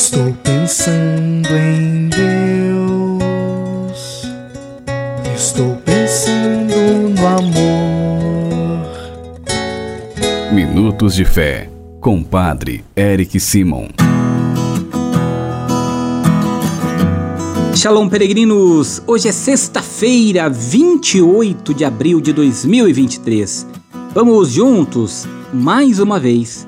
Estou pensando em Deus. Estou pensando no amor. Minutos de Fé, com Padre Eric Simon. Shalom, peregrinos! Hoje é sexta-feira, 28 de abril de 2023. Vamos juntos, mais uma vez,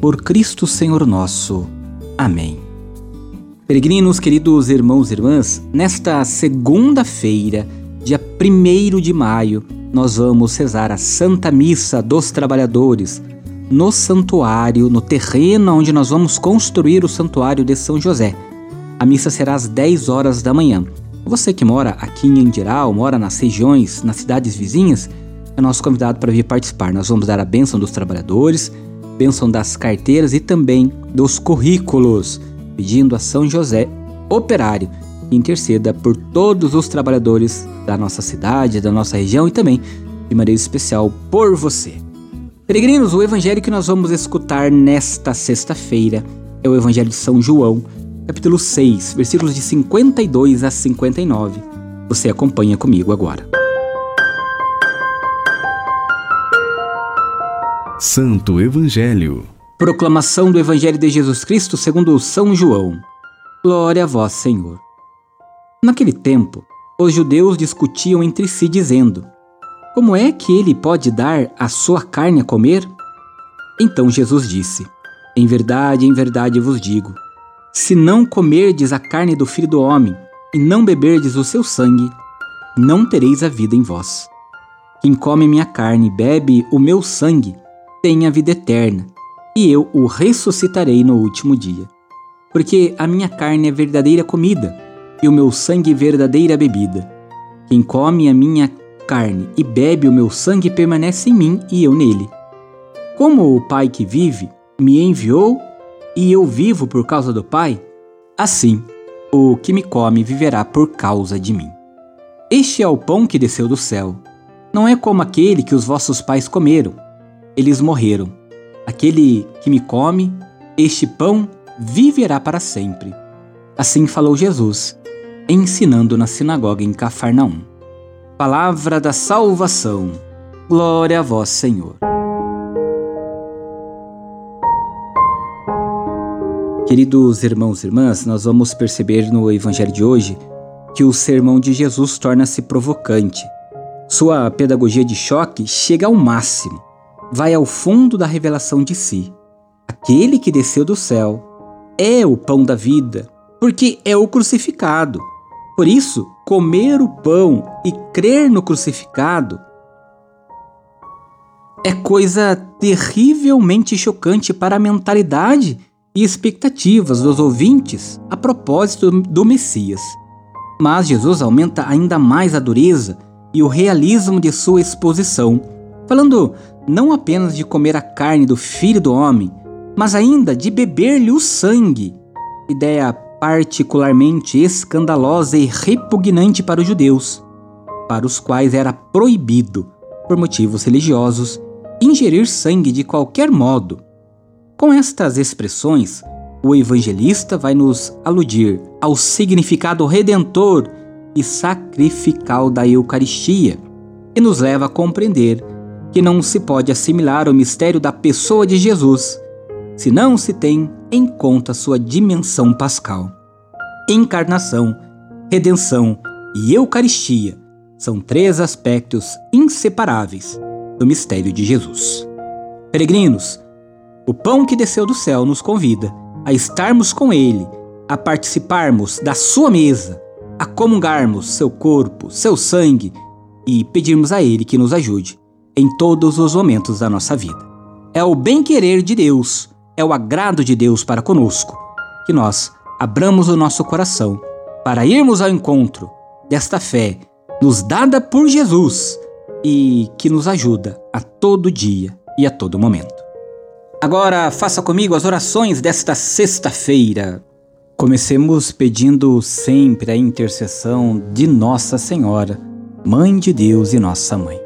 por Cristo Senhor nosso. Amém. Peregrinos, queridos irmãos e irmãs, nesta segunda-feira, dia 1 de maio, nós vamos rezar a Santa Missa dos Trabalhadores no santuário, no terreno onde nós vamos construir o santuário de São José. A missa será às 10 horas da manhã. Você que mora aqui em Andiral, mora nas regiões, nas cidades vizinhas, é nosso convidado para vir participar. Nós vamos dar a bênção dos trabalhadores, bênção das carteiras e também dos currículos, pedindo a São José Operário que interceda por todos os trabalhadores da nossa cidade, da nossa região e também, de maneira especial, por você. Peregrinos, o evangelho que nós vamos escutar nesta sexta-feira é o Evangelho de São João, capítulo 6, versículos de 52 a 59. Você acompanha comigo agora. Santo Evangelho. Proclamação do Evangelho de Jesus Cristo segundo São João. Glória a vós, Senhor. Naquele tempo, os judeus discutiam entre si, dizendo: Como é que ele pode dar a sua carne a comer? Então Jesus disse: Em verdade, em verdade vos digo: se não comerdes a carne do Filho do Homem e não beberdes o seu sangue, não tereis a vida em vós. Quem come minha carne e bebe o meu sangue, tem a vida eterna, e eu o ressuscitarei no último dia. Porque a minha carne é verdadeira comida, e o meu sangue verdadeira bebida. Quem come a minha carne e bebe o meu sangue permanece em mim e eu nele. Como o Pai que vive me enviou e eu vivo por causa do Pai, assim o que me come viverá por causa de mim. Este é o pão que desceu do céu. Não é como aquele que os vossos pais comeram eles morreram. Aquele que me come, este pão viverá para sempre. Assim falou Jesus, ensinando na sinagoga em Cafarnaum. Palavra da salvação. Glória a vós, Senhor. Queridos irmãos e irmãs, nós vamos perceber no Evangelho de hoje que o sermão de Jesus torna-se provocante. Sua pedagogia de choque chega ao máximo vai ao fundo da revelação de si. Aquele que desceu do céu é o pão da vida, porque é o crucificado. Por isso, comer o pão e crer no crucificado é coisa terrivelmente chocante para a mentalidade e expectativas dos ouvintes a propósito do Messias. Mas Jesus aumenta ainda mais a dureza e o realismo de sua exposição, falando não apenas de comer a carne do Filho do Homem, mas ainda de beber-lhe o sangue, ideia particularmente escandalosa e repugnante para os judeus, para os quais era proibido, por motivos religiosos, ingerir sangue de qualquer modo. Com estas expressões, o evangelista vai nos aludir ao significado redentor e sacrificial da Eucaristia e nos leva a compreender que não se pode assimilar o mistério da pessoa de Jesus se não se tem em conta sua dimensão pascal. encarnação, redenção e Eucaristia são três aspectos inseparáveis do mistério de Jesus. Peregrinos, o pão que desceu do céu nos convida a estarmos com Ele, a participarmos da Sua mesa, a comungarmos seu corpo, seu sangue e pedirmos a Ele que nos ajude em todos os momentos da nossa vida. É o bem-querer de Deus, é o agrado de Deus para conosco, que nós abramos o nosso coração para irmos ao encontro desta fé nos dada por Jesus e que nos ajuda a todo dia e a todo momento. Agora faça comigo as orações desta sexta-feira. Comecemos pedindo sempre a intercessão de Nossa Senhora, Mãe de Deus e Nossa Mãe.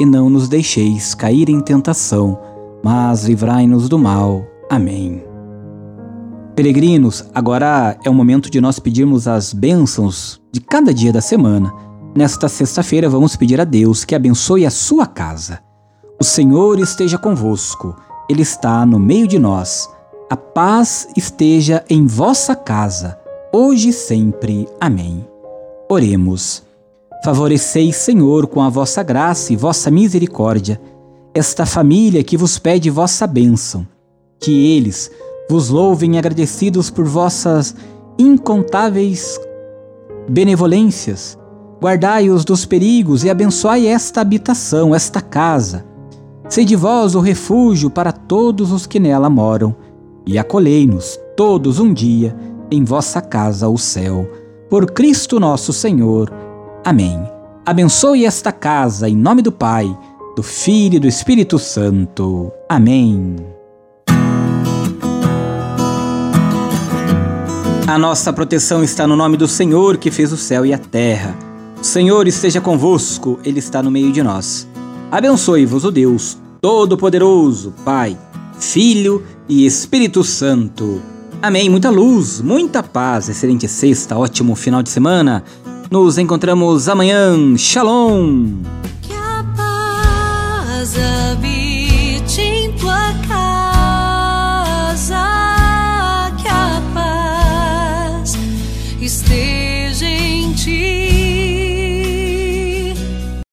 E não nos deixeis cair em tentação, mas livrai-nos do mal. Amém. Peregrinos, agora é o momento de nós pedirmos as bênçãos de cada dia da semana. Nesta sexta-feira, vamos pedir a Deus que abençoe a sua casa. O Senhor esteja convosco, Ele está no meio de nós. A paz esteja em vossa casa, hoje e sempre. Amém. Oremos. Favoreceis, Senhor, com a vossa graça e vossa misericórdia, esta família que vos pede vossa bênção. Que eles vos louvem agradecidos por vossas incontáveis benevolências. Guardai-os dos perigos e abençoai esta habitação, esta casa. Sede vós o refúgio para todos os que nela moram, e acolhei-nos todos um dia em vossa casa, o céu. Por Cristo nosso Senhor. Amém. Abençoe esta casa em nome do Pai, do Filho e do Espírito Santo. Amém. A nossa proteção está no nome do Senhor que fez o céu e a terra. O Senhor esteja convosco, Ele está no meio de nós. Abençoe-vos o Deus Todo-Poderoso, Pai, Filho e Espírito Santo. Amém. Muita luz, muita paz, excelente sexta, ótimo final de semana. Nos encontramos amanhã. Shalom! Que a paz habite em tua casa, que a paz esteja.